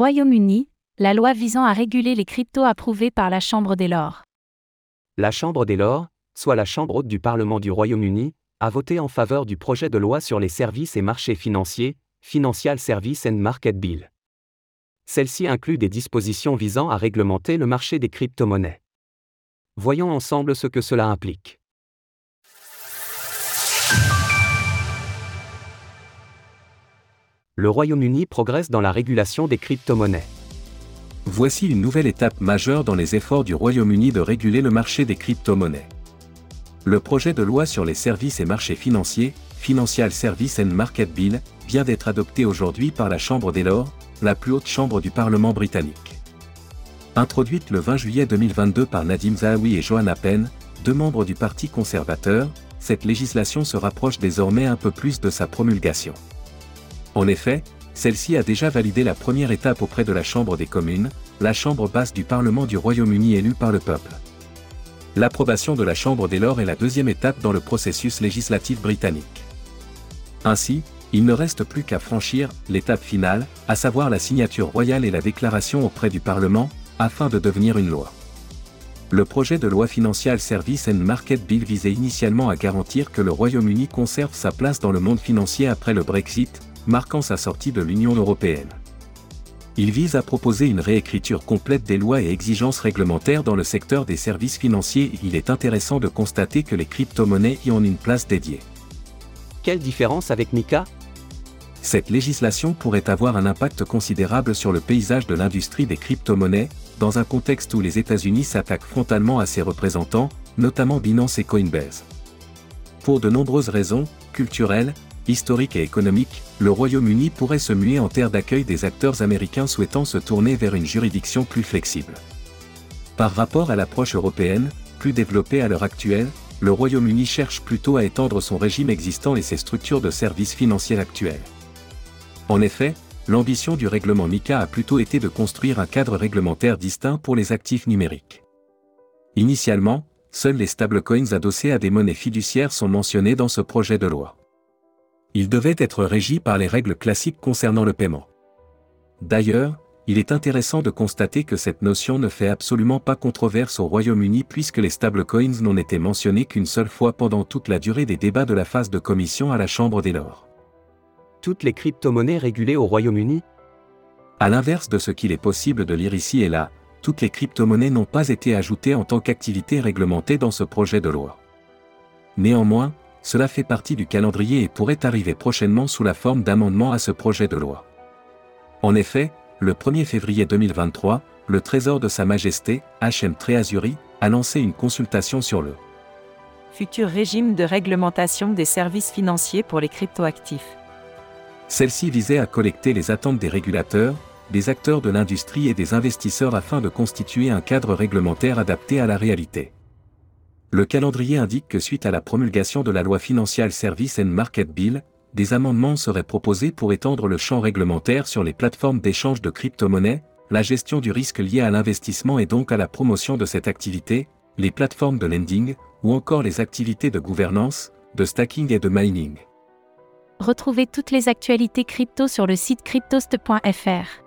Royaume-Uni, la loi visant à réguler les cryptos approuvée par la Chambre des Lords. La Chambre des Lords, soit la Chambre haute du Parlement du Royaume-Uni, a voté en faveur du projet de loi sur les services et marchés financiers, Financial Service and Market Bill. Celle-ci inclut des dispositions visant à réglementer le marché des crypto-monnaies. Voyons ensemble ce que cela implique. Le Royaume-Uni progresse dans la régulation des crypto-monnaies. Voici une nouvelle étape majeure dans les efforts du Royaume-Uni de réguler le marché des crypto-monnaies. Le projet de loi sur les services et marchés financiers, Financial Service and Market Bill, vient d'être adopté aujourd'hui par la Chambre des Lords, la plus haute chambre du Parlement britannique. Introduite le 20 juillet 2022 par Nadim Zahawi et Joanna Penn, deux membres du Parti conservateur, cette législation se rapproche désormais un peu plus de sa promulgation. En effet, celle-ci a déjà validé la première étape auprès de la Chambre des communes, la Chambre basse du Parlement du Royaume-Uni élue par le peuple. L'approbation de la Chambre des Lords est la deuxième étape dans le processus législatif britannique. Ainsi, il ne reste plus qu'à franchir l'étape finale, à savoir la signature royale et la déclaration auprès du Parlement, afin de devenir une loi. Le projet de loi Financial Service and Market Bill visait initialement à garantir que le Royaume-Uni conserve sa place dans le monde financier après le Brexit, marquant sa sortie de l'Union européenne. Il vise à proposer une réécriture complète des lois et exigences réglementaires dans le secteur des services financiers et il est intéressant de constater que les crypto-monnaies y ont une place dédiée. Quelle différence avec MICA Cette législation pourrait avoir un impact considérable sur le paysage de l'industrie des crypto-monnaies, dans un contexte où les États-Unis s'attaquent frontalement à ses représentants, notamment Binance et Coinbase. Pour de nombreuses raisons, culturelles, historique et économique, le Royaume-Uni pourrait se muer en terre d'accueil des acteurs américains souhaitant se tourner vers une juridiction plus flexible. Par rapport à l'approche européenne, plus développée à l'heure actuelle, le Royaume-Uni cherche plutôt à étendre son régime existant et ses structures de services financiers actuelles. En effet, l'ambition du règlement MICA a plutôt été de construire un cadre réglementaire distinct pour les actifs numériques. Initialement, seuls les stablecoins adossés à des monnaies fiduciaires sont mentionnés dans ce projet de loi. Il devait être régi par les règles classiques concernant le paiement. D'ailleurs, il est intéressant de constater que cette notion ne fait absolument pas controverse au Royaume-Uni puisque les stablecoins n'ont été mentionnés qu'une seule fois pendant toute la durée des débats de la phase de commission à la Chambre des Lords. Toutes les crypto-monnaies régulées au Royaume-Uni? À l'inverse de ce qu'il est possible de lire ici et là, toutes les crypto-monnaies n'ont pas été ajoutées en tant qu'activité réglementée dans ce projet de loi. Néanmoins, cela fait partie du calendrier et pourrait arriver prochainement sous la forme d'amendement à ce projet de loi. En effet, le 1er février 2023, le Trésor de Sa Majesté, HM Treasury, a lancé une consultation sur le futur régime de réglementation des services financiers pour les cryptoactifs. Celle-ci visait à collecter les attentes des régulateurs, des acteurs de l'industrie et des investisseurs afin de constituer un cadre réglementaire adapté à la réalité. Le calendrier indique que suite à la promulgation de la loi Financial Service and Market Bill, des amendements seraient proposés pour étendre le champ réglementaire sur les plateformes d'échange de crypto-monnaies, la gestion du risque lié à l'investissement et donc à la promotion de cette activité, les plateformes de lending, ou encore les activités de gouvernance, de stacking et de mining. Retrouvez toutes les actualités crypto sur le site cryptost.fr.